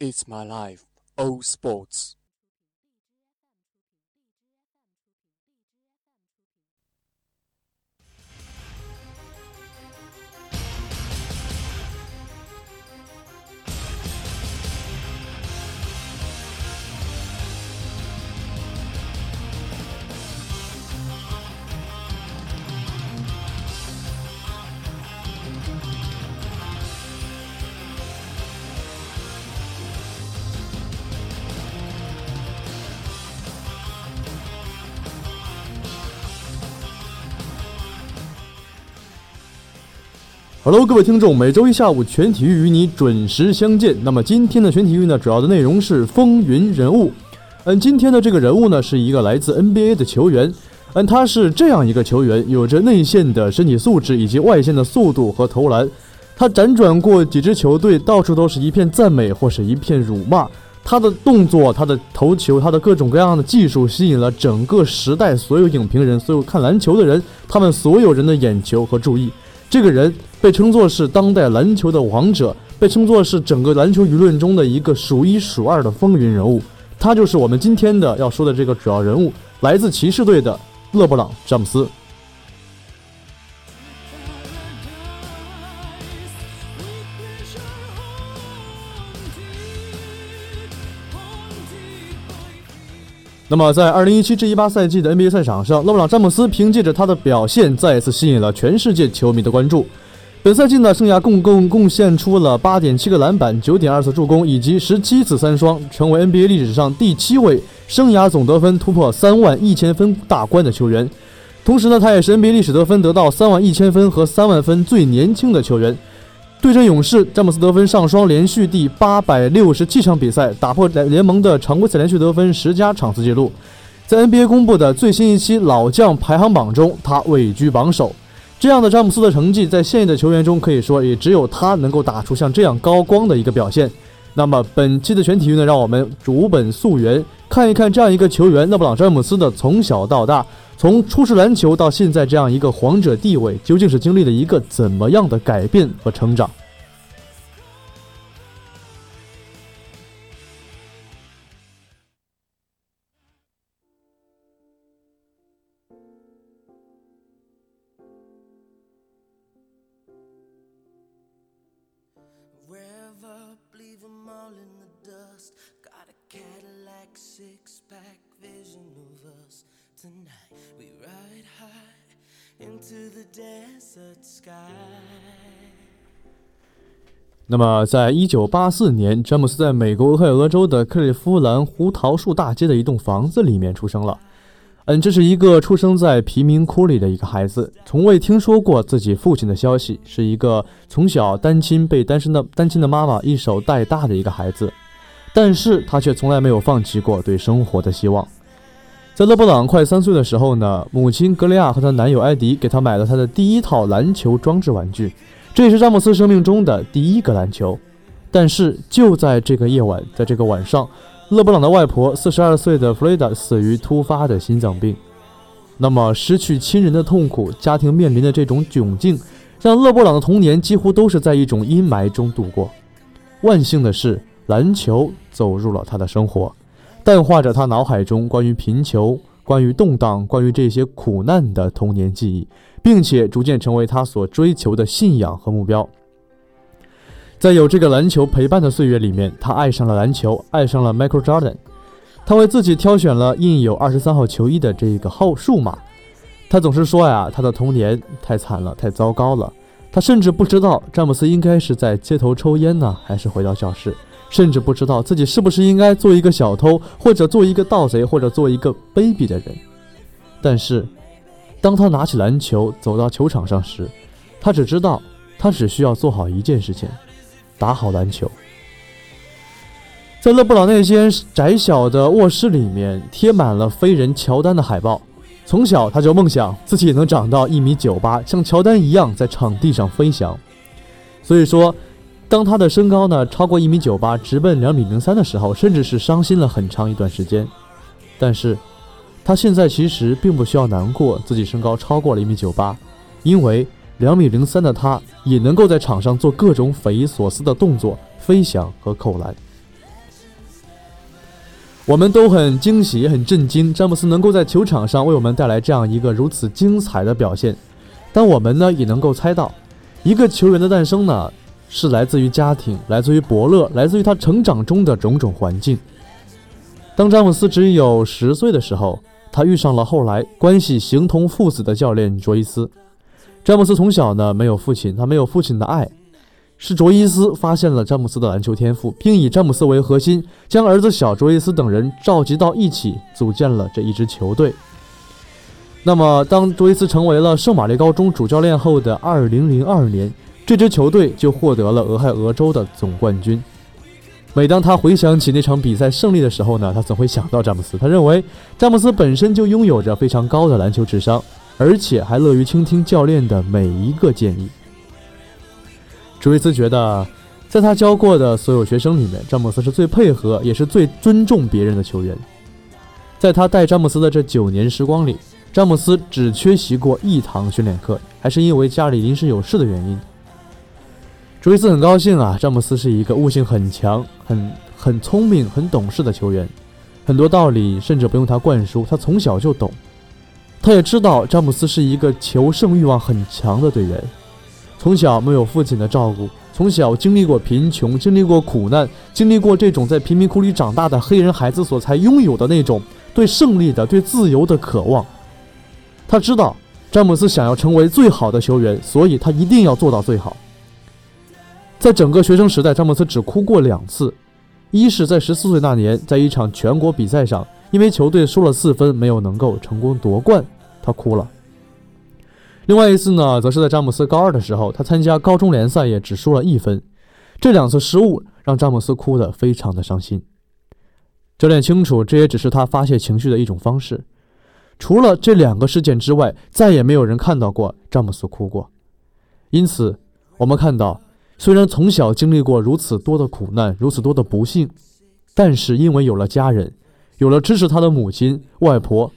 It's my life. All Sports。Hello，各位听众，每周一下午全体育与你准时相见。那么今天的全体育呢，主要的内容是风云人物。嗯，今天的这个人物呢，是一个来自 NBA 的球员。嗯，他是这样一个球员，有着内线的身体素质以及外线的速度和投篮。他辗转过几支球队，到处都是一片赞美或是一片辱骂。他的动作、他的投球、他的各种各样的技术，吸引了整个时代所有影评人、所有看篮球的人，他们所有人的眼球和注意。这个人被称作是当代篮球的王者，被称作是整个篮球舆论中的一个数一数二的风云人物。他就是我们今天的要说的这个主要人物，来自骑士队的勒布朗·詹姆斯。那么，在2017至18赛季的 NBA 赛场上，勒布朗·詹姆斯凭借着他的表现，再次吸引了全世界球迷的关注。本赛季呢，生涯共共贡献出了8.7个篮板、9.2次助攻以及17次三双，成为 NBA 历史上第七位生涯总得分突破3万一千分大关的球员。同时呢，他也是 NBA 历史得分得到3万一千分和3万分最年轻的球员。对阵勇士，詹姆斯得分上双，连续第八百六十七场比赛，打破联盟的常规赛连续得分十佳场次纪录。在 NBA 公布的最新一期老将排行榜中，他位居榜首。这样的詹姆斯的成绩，在现役的球员中可以说也只有他能够打出像这样高光的一个表现。那么本期的全体育呢，让我们逐本溯源，看一看这样一个球员勒布朗·詹姆斯的从小到大，从初识篮球到现在这样一个皇者地位，究竟是经历了一个怎么样的改变和成长？那么，在一九八四年，詹姆斯在美国俄亥俄州的克利夫兰胡桃树大街的一栋房子里面出生了。嗯，这是一个出生在贫民窟里的一个孩子，从未听说过自己父亲的消息，是一个从小单亲被单身的单亲的妈妈一手带大的一个孩子。但是他却从来没有放弃过对生活的希望。在勒布朗快三岁的时候呢，母亲格雷亚和她男友艾迪给他买了他的第一套篮球装置玩具。这也是詹姆斯生命中的第一个篮球，但是就在这个夜晚，在这个晚上，勒布朗的外婆四十二岁的弗雷达死于突发的心脏病。那么，失去亲人的痛苦，家庭面临的这种窘境，让勒布朗的童年几乎都是在一种阴霾中度过。万幸的是，篮球走入了他的生活，淡化着他脑海中关于贫穷、关于动荡、关于这些苦难的童年记忆。并且逐渐成为他所追求的信仰和目标。在有这个篮球陪伴的岁月里面，他爱上了篮球，爱上了 Michael Jordan。他为自己挑选了印有二十三号球衣的这个号数码。他总是说呀，他的童年太惨了，太糟糕了。他甚至不知道詹姆斯应该是在街头抽烟呢，还是回到教室。甚至不知道自己是不是应该做一个小偷，或者做一个盗贼，或者做一个卑鄙的人。但是，当他拿起篮球走到球场上时，他只知道他只需要做好一件事情：打好篮球。在勒布朗那间窄小的卧室里面，贴满了飞人乔丹的海报。从小他就梦想自己能长到一米九八，像乔丹一样在场地上飞翔。所以说，当他的身高呢超过一米九八，直奔两米零三的时候，甚至是伤心了很长一段时间。但是，他现在其实并不需要难过自己身高超过了一米九八，因为两米零三的他也能够在场上做各种匪夷所思的动作，飞翔和扣篮。我们都很惊喜，也很震惊，詹姆斯能够在球场上为我们带来这样一个如此精彩的表现。但我们呢，也能够猜到，一个球员的诞生呢，是来自于家庭，来自于伯乐，来自于他成长中的种种环境。当詹姆斯只有十岁的时候，他遇上了后来关系形同父子的教练卓伊斯。詹姆斯从小呢，没有父亲，他没有父亲的爱。是卓伊斯发现了詹姆斯的篮球天赋，并以詹姆斯为核心，将儿子小卓伊斯等人召集到一起，组建了这一支球队。那么，当卓伊斯成为了圣玛丽高中主教练后的2002年，这支球队就获得了俄亥俄州的总冠军。每当他回想起那场比赛胜利的时候呢，他总会想到詹姆斯。他认为詹姆斯本身就拥有着非常高的篮球智商，而且还乐于倾听教练的每一个建议。朱维斯觉得，在他教过的所有学生里面，詹姆斯是最配合也是最尊重别人的球员。在他带詹姆斯的这九年时光里，詹姆斯只缺席过一堂训练课，还是因为家里临时有事的原因。朱伊斯很高兴啊，詹姆斯是一个悟性很强、很很聪明、很懂事的球员，很多道理甚至不用他灌输，他从小就懂。他也知道詹姆斯是一个求胜欲望很强的队员。从小没有父亲的照顾，从小经历过贫穷，经历过苦难，经历过这种在贫民窟里长大的黑人孩子所才拥有的那种对胜利的、对自由的渴望。他知道詹姆斯想要成为最好的球员，所以他一定要做到最好。在整个学生时代，詹姆斯只哭过两次，一是在十四岁那年，在一场全国比赛上，因为球队输了四分，没有能够成功夺冠，他哭了。另外一次呢，则是在詹姆斯高二的时候，他参加高中联赛也只输了一分。这两次失误让詹姆斯哭得非常的伤心。教练清楚，这也只是他发泄情绪的一种方式。除了这两个事件之外，再也没有人看到过詹姆斯哭过。因此，我们看到，虽然从小经历过如此多的苦难，如此多的不幸，但是因为有了家人，有了支持他的母亲、外婆，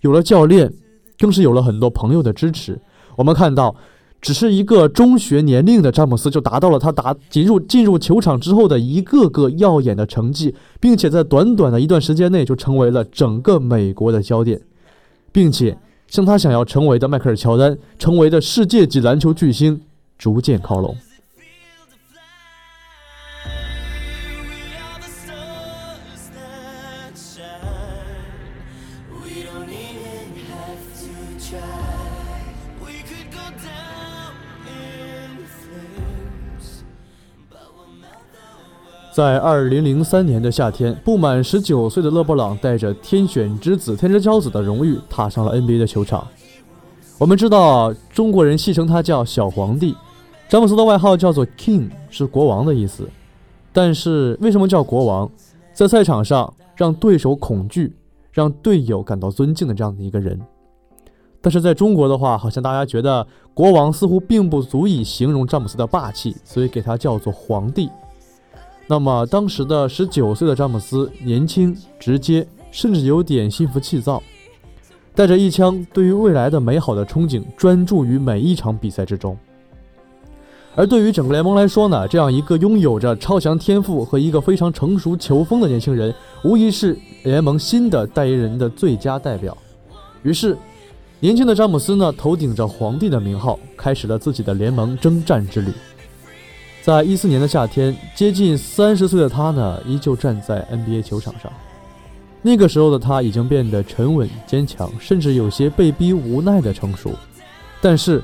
有了教练，更是有了很多朋友的支持。我们看到，只是一个中学年龄的詹姆斯就达到了他打进入进入球场之后的一个个耀眼的成绩，并且在短短的一段时间内就成为了整个美国的焦点，并且向他想要成为的迈克尔·乔丹成为的世界级篮球巨星逐渐靠拢。在二零零三年的夏天，不满十九岁的勒布朗带着“天选之子”“天之骄子”的荣誉踏上了 NBA 的球场。我们知道，中国人戏称他叫“小皇帝”，詹姆斯的外号叫做 “King”，是国王的意思。但是为什么叫国王？在赛场上让对手恐惧，让队友感到尊敬的这样的一个人。但是在中国的话，好像大家觉得国王似乎并不足以形容詹姆斯的霸气，所以给他叫做皇帝。那么，当时的十九岁的詹姆斯年轻、直接，甚至有点心浮气躁，带着一腔对于未来的美好的憧憬，专注于每一场比赛之中。而对于整个联盟来说呢，这样一个拥有着超强天赋和一个非常成熟球风的年轻人，无疑是联盟新的代言人的最佳代表。于是，年轻的詹姆斯呢，头顶着皇帝的名号，开始了自己的联盟征战之旅。在一四年的夏天，接近三十岁的他呢，依旧站在 NBA 球场上。那个时候的他已经变得沉稳坚强，甚至有些被逼无奈的成熟。但是，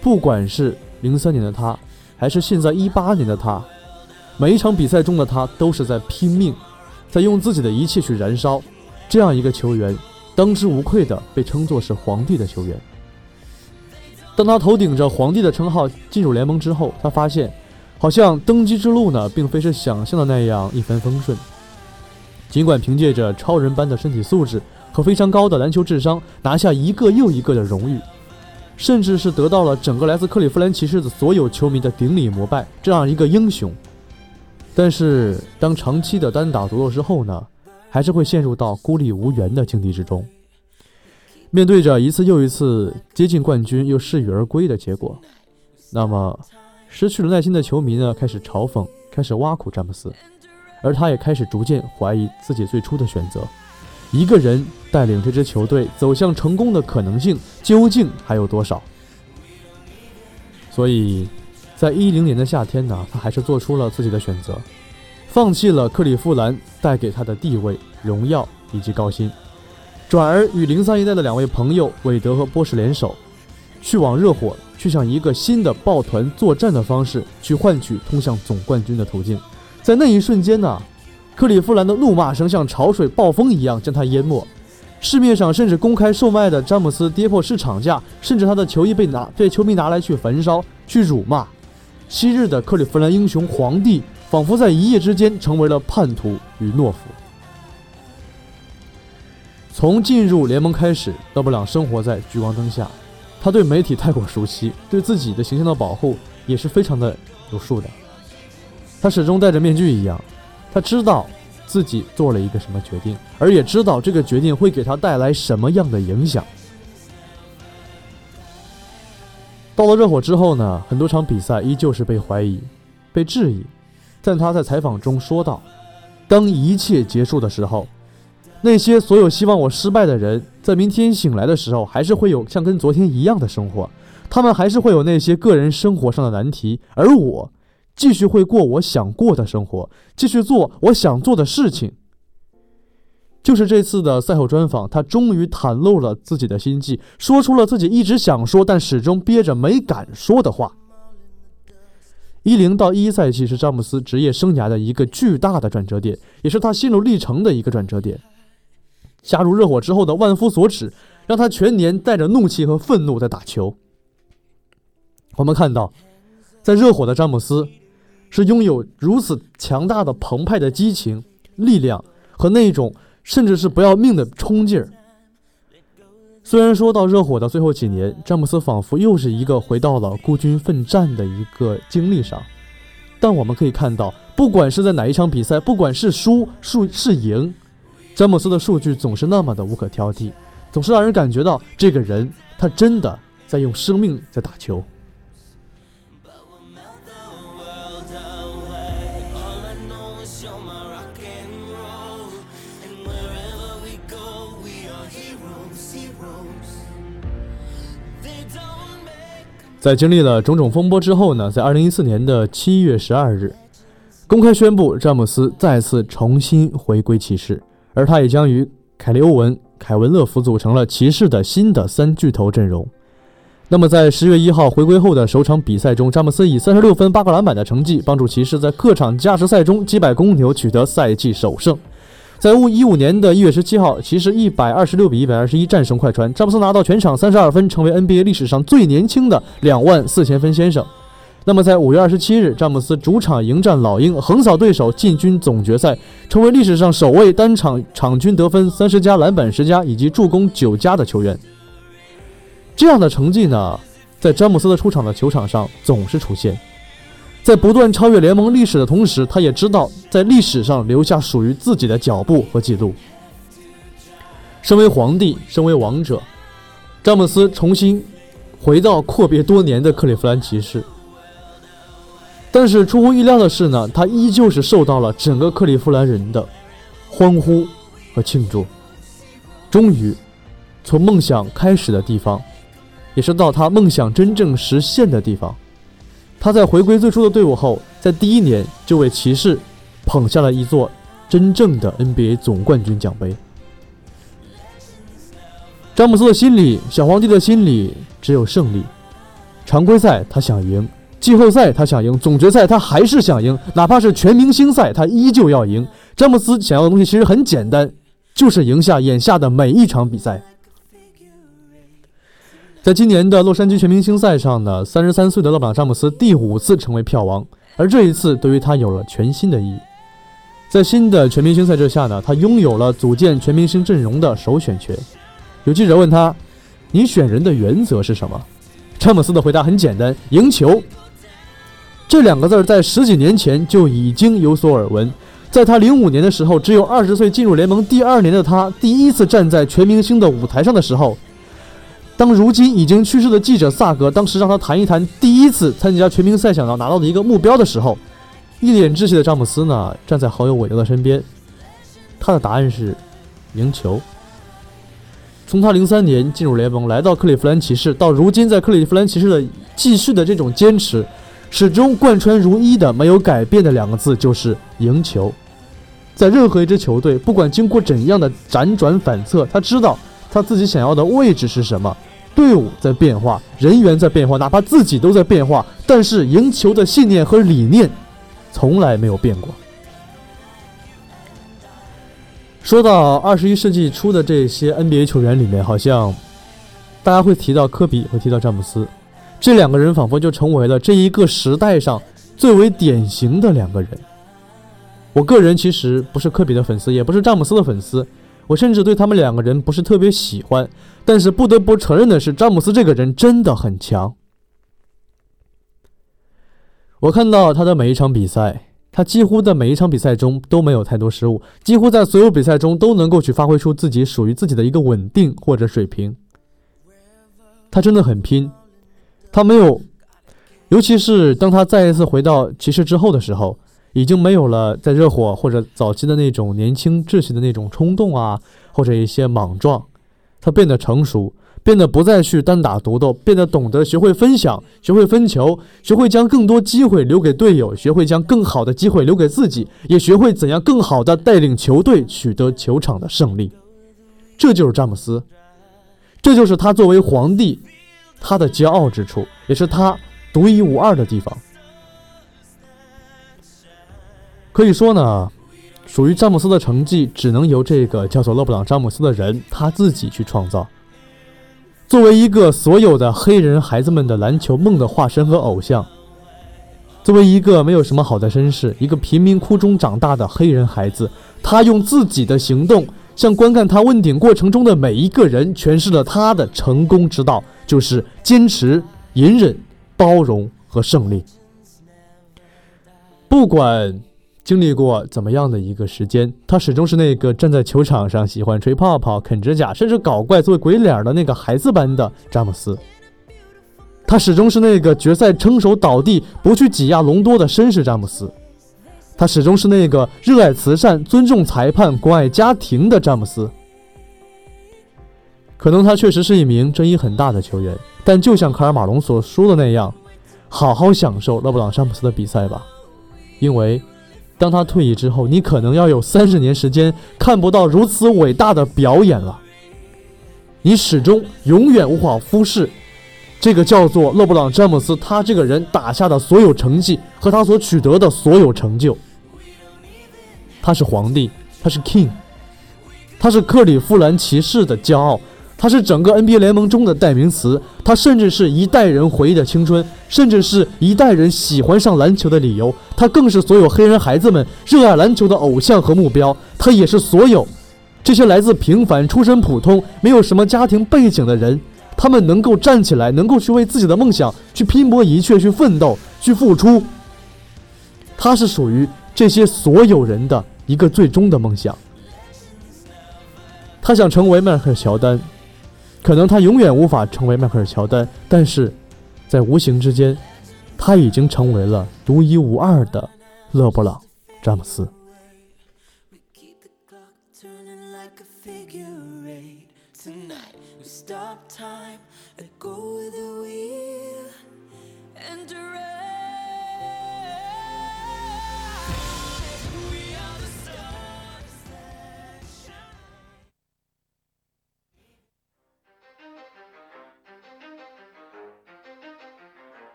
不管是零三年的他，还是现在一八年的他，每一场比赛中的他都是在拼命，在用自己的一切去燃烧。这样一个球员，当之无愧的被称作是皇帝的球员。当他头顶着皇帝的称号进入联盟之后，他发现，好像登基之路呢，并非是想象的那样一帆风顺。尽管凭借着超人般的身体素质和非常高的篮球智商，拿下一个又一个的荣誉，甚至是得到了整个来自克利夫兰骑士的所有球迷的顶礼膜拜，这样一个英雄。但是，当长期的单打独斗之后呢，还是会陷入到孤立无援的境地之中。面对着一次又一次接近冠军又失语而归的结果，那么失去了耐心的球迷呢，开始嘲讽，开始挖苦詹姆斯，而他也开始逐渐怀疑自己最初的选择。一个人带领这支球队走向成功的可能性究竟还有多少？所以，在一零年的夏天呢，他还是做出了自己的选择，放弃了克利夫兰带给他的地位、荣耀以及高薪。转而与零三一代的两位朋友韦德和波什联手，去往热火，去向一个新的抱团作战的方式去换取通向总冠军的途径。在那一瞬间呢，克利夫兰的怒骂声像潮水暴风一样将他淹没。市面上甚至公开售卖的詹姆斯跌破市场价，甚至他的球衣被拿被球迷拿来去焚烧、去辱骂。昔日的克利夫兰英雄皇帝，仿佛在一夜之间成为了叛徒与懦夫。从进入联盟开始，勒布朗生活在聚光灯下，他对媒体太过熟悉，对自己的形象的保护也是非常的有数的。他始终戴着面具一样，他知道自己做了一个什么决定，而也知道这个决定会给他带来什么样的影响。到了热火之后呢，很多场比赛依旧是被怀疑、被质疑，但他在采访中说道：“当一切结束的时候。”那些所有希望我失败的人，在明天醒来的时候，还是会有像跟昨天一样的生活。他们还是会有那些个人生活上的难题，而我继续会过我想过的生活，继续做我想做的事情。就是这次的赛后专访，他终于袒露了自己的心迹，说出了自己一直想说但始终憋着没敢说的话。一零到一一赛季是詹姆斯职业生涯的一个巨大的转折点，也是他心路历程的一个转折点。加入热火之后的万夫所指，让他全年带着怒气和愤怒在打球。我们看到，在热火的詹姆斯，是拥有如此强大的澎湃的激情、力量和那种甚至是不要命的冲劲儿。虽然说到热火的最后几年，詹姆斯仿佛又是一个回到了孤军奋战的一个经历上，但我们可以看到，不管是在哪一场比赛，不管是输输是赢。詹姆斯的数据总是那么的无可挑剔，总是让人感觉到这个人他真的在用生命在打球。在经历了种种风波之后呢，在二零一四年的七月十二日，公开宣布詹姆斯再次重新回归骑士。而他也将与凯利·欧文、凯文·勒夫组成了骑士的新的三巨头阵容。那么，在十月一号回归后的首场比赛中，詹姆斯以三十六分、八个篮板的成绩，帮助骑士在客场加时赛中击败公牛，取得赛季首胜。在一五年的一月十七号，骑士一百二十六比一百二十一战胜快船，詹姆斯拿到全场三十二分，成为 NBA 历史上最年轻的两万四千分先生。那么，在五月二十七日，詹姆斯主场迎战老鹰，横扫对手，进军总决赛，成为历史上首位单场场均得分三十加、篮板十加以及助攻九加的球员。这样的成绩呢，在詹姆斯的出场的球场上总是出现，在不断超越联盟历史的同时，他也知道在历史上留下属于自己的脚步和记录。身为皇帝，身为王者，詹姆斯重新回到阔别多年的克利夫兰骑士。但是出乎意料的是呢，他依旧是受到了整个克利夫兰人的欢呼和庆祝。终于，从梦想开始的地方，也是到他梦想真正实现的地方，他在回归最初的队伍后，在第一年就为骑士捧下了一座真正的 NBA 总冠军奖杯。詹姆斯的心里，小皇帝的心里只有胜利。常规赛他想赢。季后赛他想赢，总决赛他还是想赢，哪怕是全明星赛他依旧要赢。詹姆斯想要的东西其实很简单，就是赢下眼下的每一场比赛。在今年的洛杉矶全明星赛上呢，三十三岁的勒布朗·詹姆斯第五次成为票王，而这一次对于他有了全新的意义。在新的全明星赛制下呢，他拥有了组建全明星阵容的首选权。有记者问他：“你选人的原则是什么？”詹姆斯的回答很简单：“赢球。”这两个字儿在十几年前就已经有所耳闻。在他零五年的时候，只有二十岁进入联盟第二年的他，第一次站在全明星的舞台上的时候，当如今已经去世的记者萨格当时让他谈一谈第一次参加全明星赛想要拿到的一个目标的时候，一脸稚气的詹姆斯呢站在好友韦德的身边，他的答案是赢球。从他零三年进入联盟，来到克利夫兰骑士，到如今在克利夫兰骑士的继续的这种坚持。始终贯穿如一的、没有改变的两个字就是赢球。在任何一支球队，不管经过怎样的辗转反侧，他知道他自己想要的位置是什么。队伍在变化，人员在变化，哪怕自己都在变化，但是赢球的信念和理念从来没有变过。说到二十一世纪初的这些 NBA 球员里面，好像大家会提到科比，会提到詹姆斯。这两个人仿佛就成为了这一个时代上最为典型的两个人。我个人其实不是科比的粉丝，也不是詹姆斯的粉丝，我甚至对他们两个人不是特别喜欢。但是不得不承认的是，詹姆斯这个人真的很强。我看到他的每一场比赛，他几乎在每一场比赛中都没有太多失误，几乎在所有比赛中都能够去发挥出自己属于自己的一个稳定或者水平。他真的很拼。他没有，尤其是当他再一次回到骑士之后的时候，已经没有了在热火或者早期的那种年轻稚气的那种冲动啊，或者一些莽撞。他变得成熟，变得不再去单打独斗，变得懂得学会分享，学会分球，学会将更多机会留给队友，学会将更好的机会留给自己，也学会怎样更好的带领球队取得球场的胜利。这就是詹姆斯，这就是他作为皇帝。他的骄傲之处，也是他独一无二的地方。可以说呢，属于詹姆斯的成绩，只能由这个叫做勒布朗·詹姆斯的人他自己去创造。作为一个所有的黑人孩子们的篮球梦的化身和偶像，作为一个没有什么好的身世、一个贫民窟中长大的黑人孩子，他用自己的行动。向观看他问鼎过程中的每一个人诠释了他的成功之道，就是坚持、隐忍、包容和胜利。不管经历过怎么样的一个时间，他始终是那个站在球场上喜欢吹泡泡、啃指甲，甚至搞怪、做鬼脸的那个孩子般的詹姆斯。他始终是那个决赛撑手倒地、不去挤压隆多的绅士詹姆斯。他始终是那个热爱慈善、尊重裁判、关爱家庭的詹姆斯。可能他确实是一名争议很大的球员，但就像卡尔马龙所说的那样，好好享受勒布朗·詹姆斯的比赛吧，因为当他退役之后，你可能要有三十年时间看不到如此伟大的表演了。你始终永远无法忽视。这个叫做勒布朗·詹姆斯，他这个人打下的所有成绩和他所取得的所有成就。他是皇帝，他是 king，他是克利夫兰骑士的骄傲，他是整个 NBA 联盟中的代名词，他甚至是一代人回忆的青春，甚至是一代人喜欢上篮球的理由，他更是所有黑人孩子们热爱篮球的偶像和目标，他也是所有这些来自平凡、出身普通、没有什么家庭背景的人，他们能够站起来，能够去为自己的梦想去拼搏一切，去奋斗，去付出。他是属于。这些所有人的一个最终的梦想，他想成为迈克尔·乔丹，可能他永远无法成为迈克尔·乔丹，但是，在无形之间，他已经成为了独一无二的勒布朗·詹姆斯。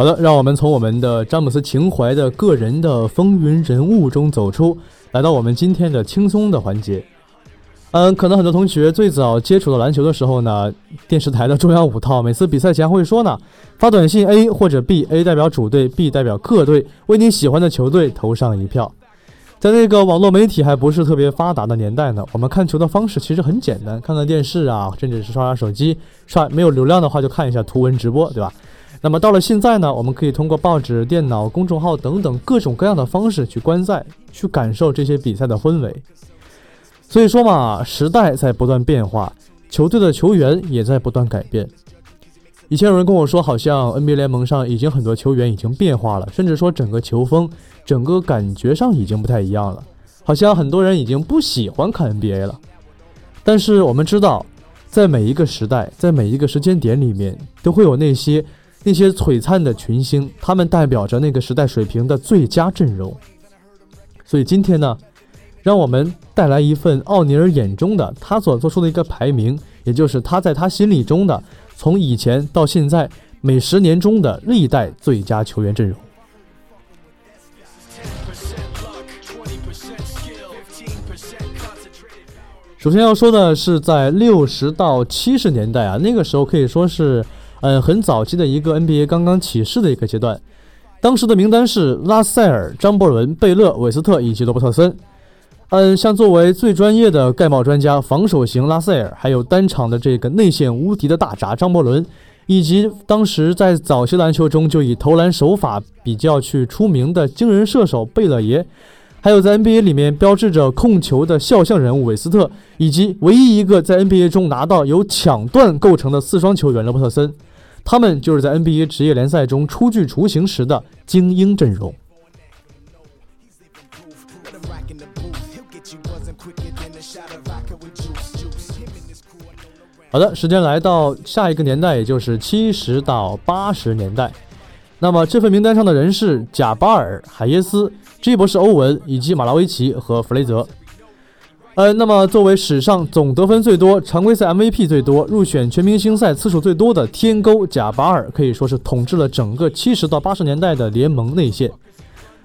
好的让我们从我们的詹姆斯情怀的个人的风云人物中走出来到我们今天的轻松的环节。嗯可能很多同学最早接触到篮球的时候呢电视台的中央五套每次比赛前会说呢发短信 A 或者 B，A 代表主队，B 代表客队，为你喜欢的球队投上一票。在那个网络媒体还不是特别发达的年代呢，我们看球的方式其实很简单，看看电视啊，甚至是刷刷手机，刷没有流量的话就看一下图文直播，对吧？那么到了现在呢，我们可以通过报纸、电脑、公众号等等各种各样的方式去观赛，去感受这些比赛的氛围。所以说嘛，时代在不断变化，球队的球员也在不断改变。以前有人跟我说，好像 NBA 联盟上已经很多球员已经变化了，甚至说整个球风、整个感觉上已经不太一样了，好像很多人已经不喜欢看 NBA 了。但是我们知道，在每一个时代，在每一个时间点里面，都会有那些。那些璀璨的群星，他们代表着那个时代水平的最佳阵容。所以今天呢，让我们带来一份奥尼尔眼中的他所做出的一个排名，也就是他在他心里中的从以前到现在每十年中的历代最佳球员阵容。首先要说的是，在六十到七十年代啊，那个时候可以说是。嗯，很早期的一个 NBA 刚刚起势的一个阶段，当时的名单是拉塞尔、张伯伦、贝勒、韦斯特以及罗伯特森。嗯，像作为最专业的盖帽专家、防守型拉塞尔，还有单场的这个内线无敌的大闸张伯伦，以及当时在早期篮球中就以投篮手法比较去出名的惊人射手贝勒爷。还有在 NBA 里面标志着控球的肖像人物韦斯特，以及唯一一个在 NBA 中拿到由抢断构成的四双球员罗伯特森。他们就是在 NBA 职业联赛中初具雏形时的精英阵容。好的，时间来到下一个年代，也就是七十到八十年代。那么这份名单上的人是贾巴尔、海耶斯、G 博士、欧文以及马拉维奇和弗雷泽。呃，那么作为史上总得分最多、常规赛 MVP 最多、入选全明星赛次数最多的天勾贾巴尔，可以说是统治了整个七十到八十年代的联盟内线。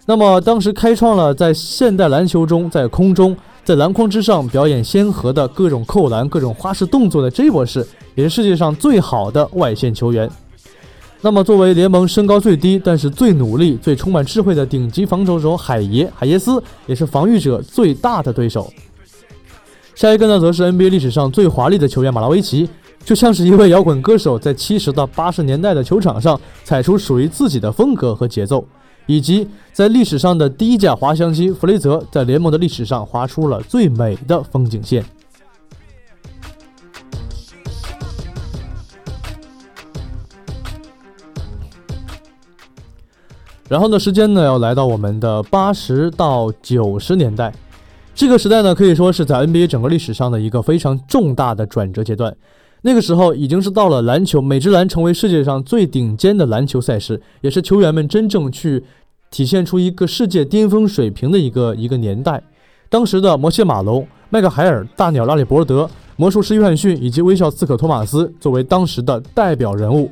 那么当时开创了在现代篮球中，在空中、在篮筐之上表演先河的各种扣篮、各种花式动作的 J 博士，也是世界上最好的外线球员。那么作为联盟身高最低，但是最努力、最充满智慧的顶级防守手海耶海耶斯，也是防御者最大的对手。下一个呢，则是 NBA 历史上最华丽的球员马拉维奇，就像是一位摇滚歌手，在七十到八十年代的球场上踩出属于自己的风格和节奏，以及在历史上的第一架滑翔机弗雷泽，在联盟的历史上划出了最美的风景线。然后呢，时间呢要来到我们的八十到九十年代。这个时代呢，可以说是在 NBA 整个历史上的一个非常重大的转折阶段。那个时候已经是到了篮球美职篮成为世界上最顶尖的篮球赛事，也是球员们真正去体现出一个世界巅峰水平的一个一个年代。当时的摩西马龙、麦克海尔、大鸟拉里伯德、魔术师约翰逊以及微笑刺客托马斯作为当时的代表人物。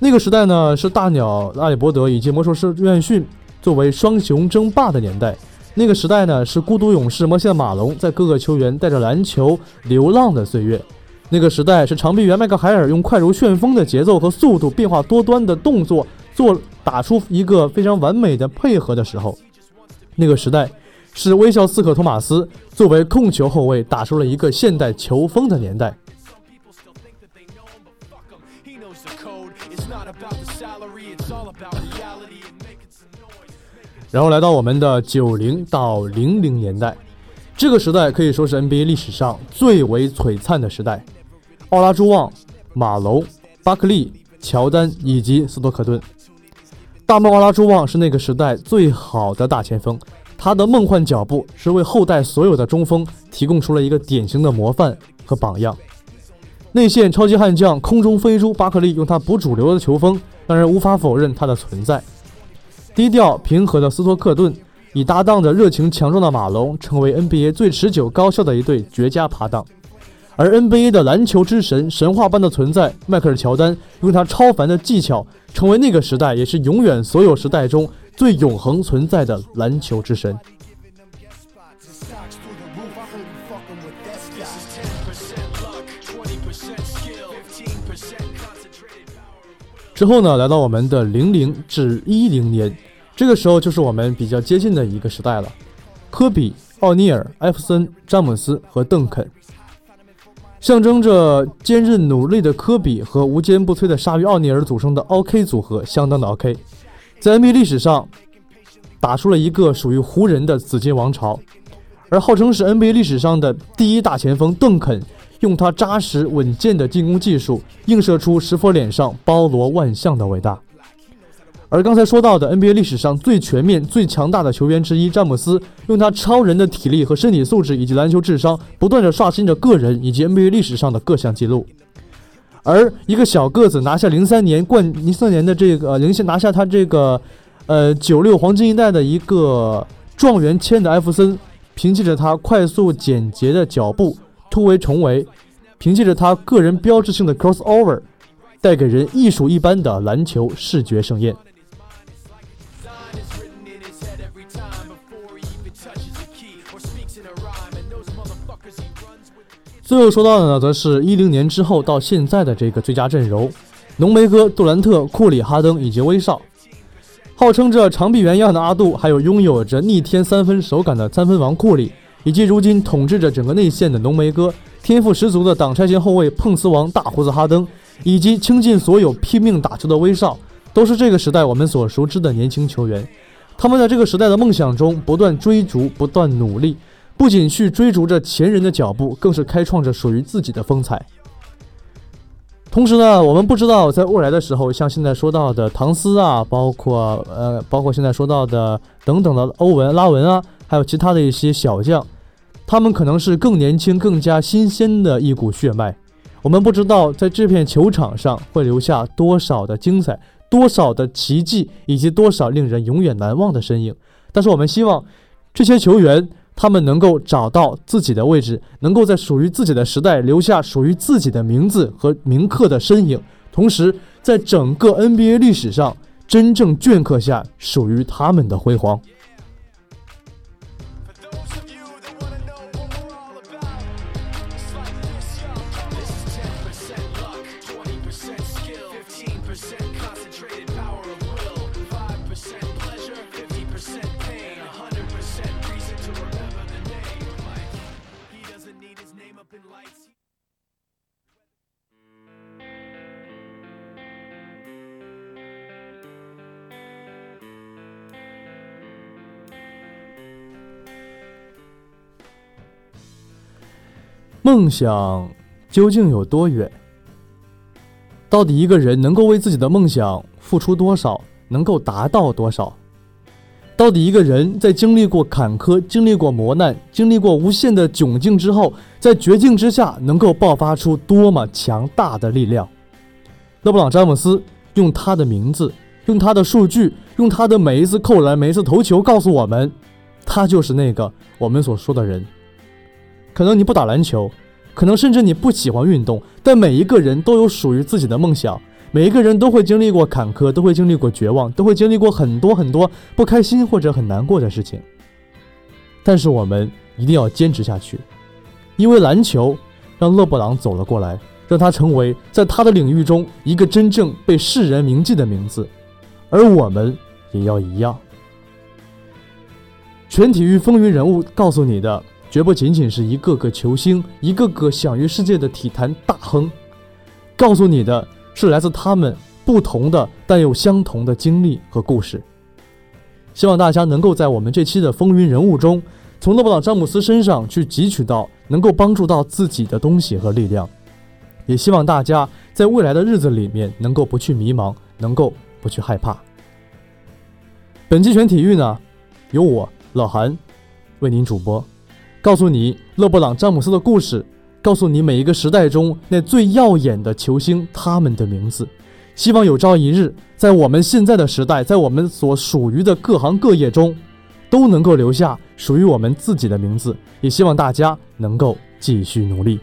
那个时代呢，是大鸟拉里伯德以及魔术师约翰逊作为双雄争霸的年代。那个时代呢，是孤独勇士摩西马龙在各个球员带着篮球流浪的岁月。那个时代是长臂猿麦克海尔用快如旋风的节奏和速度、变化多端的动作做打出一个非常完美的配合的时候。那个时代是微笑刺客托马斯作为控球后卫打出了一个现代球风的年代。然后来到我们的九零到零零年代，这个时代可以说是 NBA 历史上最为璀璨的时代。奥拉朱旺、马龙、巴克利、乔丹以及斯托克顿。大梦奥拉朱旺是那个时代最好的大前锋，他的梦幻脚步是为后代所有的中锋提供出了一个典型的模范和榜样。内线超级悍将空中飞猪巴克利用他不主流的球风，让人无法否认他的存在。低调平和的斯托克顿，以搭档着热情强壮的马龙，成为 NBA 最持久高效的一对绝佳拍档。而 NBA 的篮球之神，神话般的存在迈克尔·乔丹，用他超凡的技巧，成为那个时代，也是永远所有时代中最永恒存在的篮球之神。之后呢，来到我们的零零至一零年，这个时候就是我们比较接近的一个时代了。科比、奥尼尔、艾弗森、詹姆斯和邓肯，象征着坚韧努力的科比和无坚不摧的鲨鱼奥尼尔组成的 OK 组合，相当的 OK，在 NBA 历史上打出了一个属于湖人的紫金王朝。而号称是 NBA 历史上的第一大前锋邓肯。用他扎实稳健的进攻技术，映射出石佛脸上包罗万象的伟大。而刚才说到的 NBA 历史上最全面、最强大的球员之一詹姆斯，用他超人的体力和身体素质以及篮球智商，不断的刷新着个人以及 NBA 历史上的各项纪录。而一个小个子拿下零三年冠零三年的这个零拿下他这个呃九六黄金一代的一个状元签的艾弗森，凭借着他快速简洁的脚步。突围重围，凭借着他个人标志性的 crossover，带给人艺术一般的篮球视觉盛宴。最后说到的呢，则是一零年之后到现在的这个最佳阵容：浓眉哥、杜兰特、库里、哈登以及威少。号称着长臂猿一样的阿杜，还有拥有着逆天三分手感的三分王库里。以及如今统治着整个内线的浓眉哥，天赋十足的挡拆型后卫碰瓷王大胡子哈登，以及倾尽所有拼命打球的威少，都是这个时代我们所熟知的年轻球员。他们在这个时代的梦想中不断追逐，不断努力，不仅去追逐着前人的脚步，更是开创着属于自己的风采。同时呢，我们不知道在未来的时候，像现在说到的唐斯啊，包括呃，包括现在说到的等等的欧文、拉文啊，还有其他的一些小将。他们可能是更年轻、更加新鲜的一股血脉。我们不知道在这片球场上会留下多少的精彩、多少的奇迹，以及多少令人永远难忘的身影。但是我们希望这些球员，他们能够找到自己的位置，能够在属于自己的时代留下属于自己的名字和铭刻的身影，同时在整个 NBA 历史上真正镌刻下属于他们的辉煌。梦想究竟有多远？到底一个人能够为自己的梦想付出多少，能够达到多少？到底一个人在经历过坎坷、经历过磨难、经历过无限的窘境之后，在绝境之下能够爆发出多么强大的力量？勒布朗·詹姆斯用他的名字，用他的数据，用他的每一次扣篮、每一次投球，告诉我们，他就是那个我们所说的人。可能你不打篮球，可能甚至你不喜欢运动，但每一个人都有属于自己的梦想。每一个人都会经历过坎坷，都会经历过绝望，都会经历过很多很多不开心或者很难过的事情。但是我们一定要坚持下去，因为篮球让勒布朗走了过来，让他成为在他的领域中一个真正被世人铭记的名字，而我们也要一样。全体育风云人物告诉你的。绝不仅仅是一个个球星，一个个享誉世界的体坛大亨，告诉你的是来自他们不同的但又相同的经历和故事。希望大家能够在我们这期的风云人物中，从勒布朗·詹姆斯身上去汲取到能够帮助到自己的东西和力量。也希望大家在未来的日子里面能够不去迷茫，能够不去害怕。本期全体育呢，由我老韩为您主播。告诉你勒布朗·詹姆斯的故事，告诉你每一个时代中那最耀眼的球星他们的名字。希望有朝一日，在我们现在的时代，在我们所属于的各行各业中，都能够留下属于我们自己的名字。也希望大家能够继续努力。